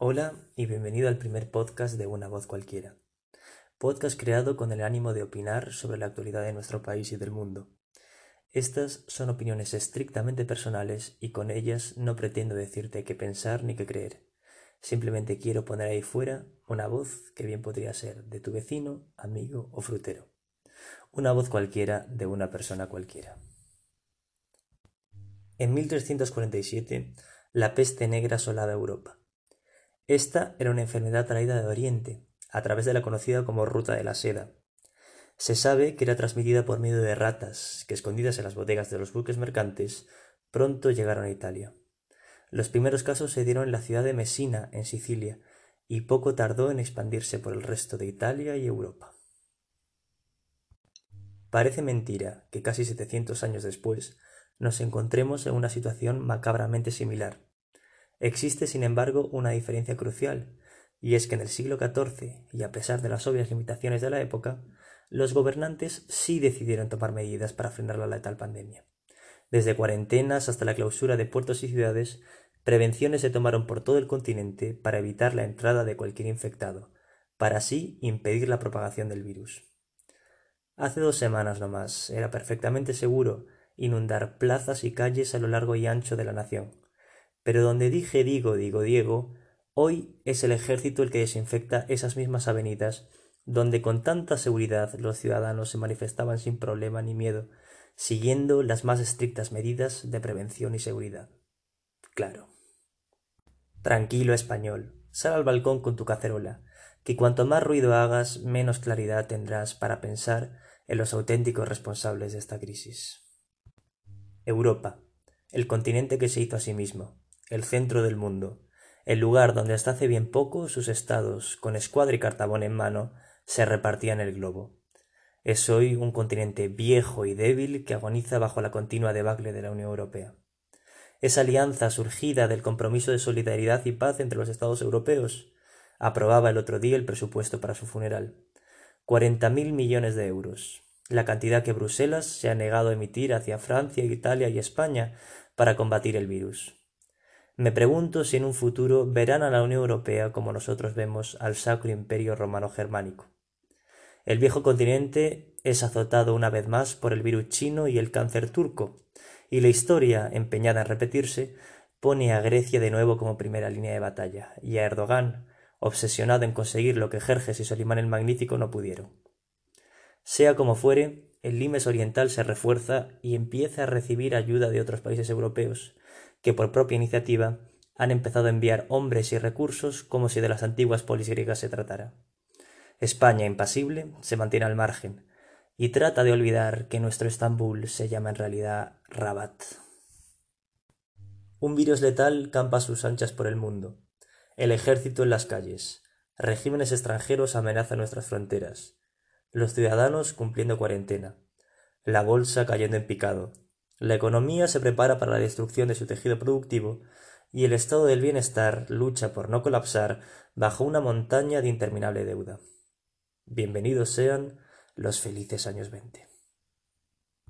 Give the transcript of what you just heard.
Hola y bienvenido al primer podcast de Una Voz Cualquiera. Podcast creado con el ánimo de opinar sobre la actualidad de nuestro país y del mundo. Estas son opiniones estrictamente personales y con ellas no pretendo decirte qué pensar ni qué creer. Simplemente quiero poner ahí fuera una voz que bien podría ser de tu vecino, amigo o frutero. Una voz cualquiera de una persona cualquiera. En 1347, la peste negra asolaba Europa. Esta era una enfermedad traída de Oriente, a través de la conocida como Ruta de la Seda. Se sabe que era transmitida por medio de ratas, que escondidas en las bodegas de los buques mercantes, pronto llegaron a Italia. Los primeros casos se dieron en la ciudad de Messina, en Sicilia, y poco tardó en expandirse por el resto de Italia y Europa. Parece mentira que casi setecientos años después nos encontremos en una situación macabramente similar. Existe, sin embargo, una diferencia crucial, y es que en el siglo XIV, y a pesar de las obvias limitaciones de la época, los gobernantes sí decidieron tomar medidas para frenar la letal pandemia. Desde cuarentenas hasta la clausura de puertos y ciudades, prevenciones se tomaron por todo el continente para evitar la entrada de cualquier infectado, para así impedir la propagación del virus. Hace dos semanas no más era perfectamente seguro inundar plazas y calles a lo largo y ancho de la nación. Pero donde dije digo, digo Diego, hoy es el ejército el que desinfecta esas mismas avenidas donde con tanta seguridad los ciudadanos se manifestaban sin problema ni miedo, siguiendo las más estrictas medidas de prevención y seguridad. Claro. Tranquilo, español, sal al balcón con tu cacerola, que cuanto más ruido hagas, menos claridad tendrás para pensar en los auténticos responsables de esta crisis. Europa, el continente que se hizo a sí mismo, el centro del mundo, el lugar donde hasta hace bien poco sus estados, con escuadra y cartabón en mano, se repartían el globo. Es hoy un continente viejo y débil que agoniza bajo la continua debacle de la Unión Europea. Esa alianza surgida del compromiso de solidaridad y paz entre los Estados europeos aprobaba el otro día el presupuesto para su funeral. Cuarenta mil millones de euros, la cantidad que Bruselas se ha negado a emitir hacia Francia, Italia y España para combatir el virus. Me pregunto si en un futuro verán a la Unión Europea como nosotros vemos al Sacro Imperio Romano Germánico. El viejo continente es azotado una vez más por el virus chino y el cáncer turco, y la historia, empeñada en repetirse, pone a Grecia de nuevo como primera línea de batalla, y a Erdogan, obsesionado en conseguir lo que Jerjes y Solimán el Magnífico no pudieron. Sea como fuere, el limes oriental se refuerza y empieza a recibir ayuda de otros países europeos, que por propia iniciativa han empezado a enviar hombres y recursos como si de las antiguas polis griegas se tratara. España, impasible, se mantiene al margen y trata de olvidar que nuestro Estambul se llama en realidad Rabat. Un virus letal campa a sus anchas por el mundo. El ejército en las calles. Regímenes extranjeros amenazan nuestras fronteras los ciudadanos cumpliendo cuarentena, la bolsa cayendo en picado, la economía se prepara para la destrucción de su tejido productivo y el estado del bienestar lucha por no colapsar bajo una montaña de interminable deuda. Bienvenidos sean los felices años veinte.